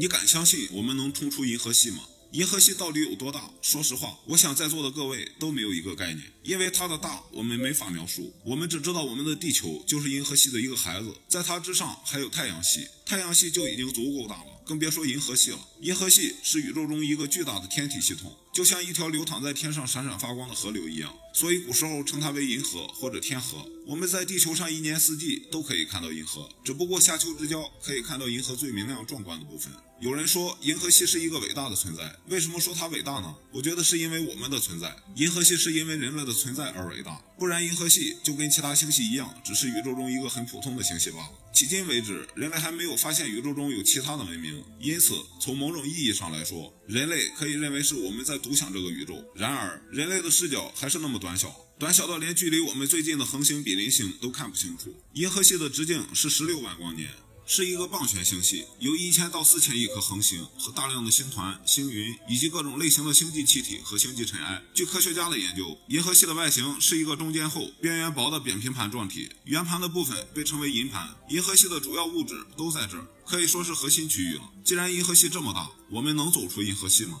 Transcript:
你敢相信我们能冲出银河系吗？银河系到底有多大？说实话，我想在座的各位都没有一个概念，因为它的大我们没法描述。我们只知道我们的地球就是银河系的一个孩子，在它之上还有太阳系，太阳系就已经足够大了，更别说银河系了。银河系是宇宙中一个巨大的天体系统，就像一条流淌在天上闪闪发光的河流一样，所以古时候称它为银河或者天河。我们在地球上一年四季都可以看到银河，只不过夏秋之交可以看到银河最明亮壮观的部分。有人说银河系是一个伟大的存在，为什么说它伟大呢？我觉得是因为我们的存在。银河系是因为人类的存在而伟大，不然银河系就跟其他星系一样，只是宇宙中一个很普通的星系罢了。迄今为止，人类还没有发现宇宙中有其他的文明，因此从某种意义上来说，人类可以认为是我们在独享这个宇宙。然而，人类的视角还是那么短小，短小到连距离我们最近的恒星比邻星都看不清楚。银河系的直径是十六万光年。是一个棒旋星系，有一千到四千亿颗恒星和大量的星团、星云以及各种类型的星际气体和星际尘埃。据科学家的研究，银河系的外形是一个中间厚、边缘薄的扁平盘状体，圆盘的部分被称为银盘。银河系的主要物质都在这儿，可以说是核心区域了。既然银河系这么大，我们能走出银河系吗？